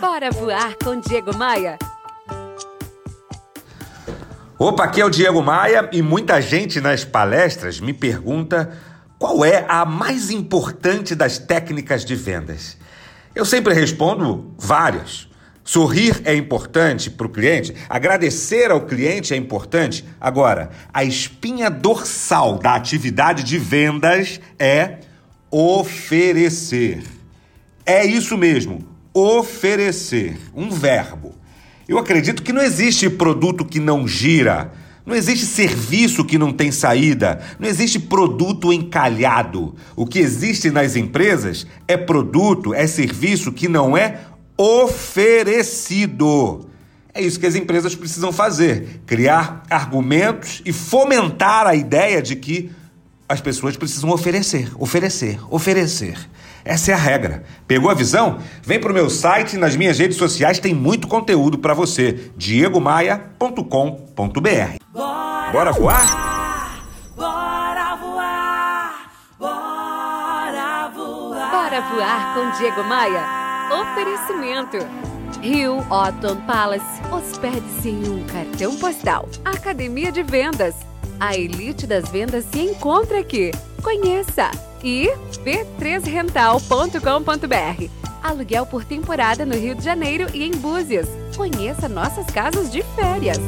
Bora voar com Diego Maia. Opa, aqui é o Diego Maia e muita gente nas palestras me pergunta qual é a mais importante das técnicas de vendas. Eu sempre respondo várias. Sorrir é importante para o cliente, agradecer ao cliente é importante. Agora, a espinha dorsal da atividade de vendas é oferecer. É isso mesmo, oferecer, um verbo. Eu acredito que não existe produto que não gira, não existe serviço que não tem saída, não existe produto encalhado. O que existe nas empresas é produto, é serviço que não é oferecido. É isso que as empresas precisam fazer: criar argumentos e fomentar a ideia de que as pessoas precisam oferecer, oferecer, oferecer. Essa é a regra. Pegou a visão? Vem para o meu site, nas minhas redes sociais tem muito conteúdo para você. diegomaia.com.br. Bora, Bora voar? Bora voar! Bora voar! Bora voar com Diego Maia. Oferecimento. Rio Otton Palace. Hospede-se em um cartão postal. Academia de Vendas. A elite das vendas se encontra aqui. Conheça! E b3rental.com.br. Aluguel por temporada no Rio de Janeiro e em Búzios. Conheça nossas casas de férias.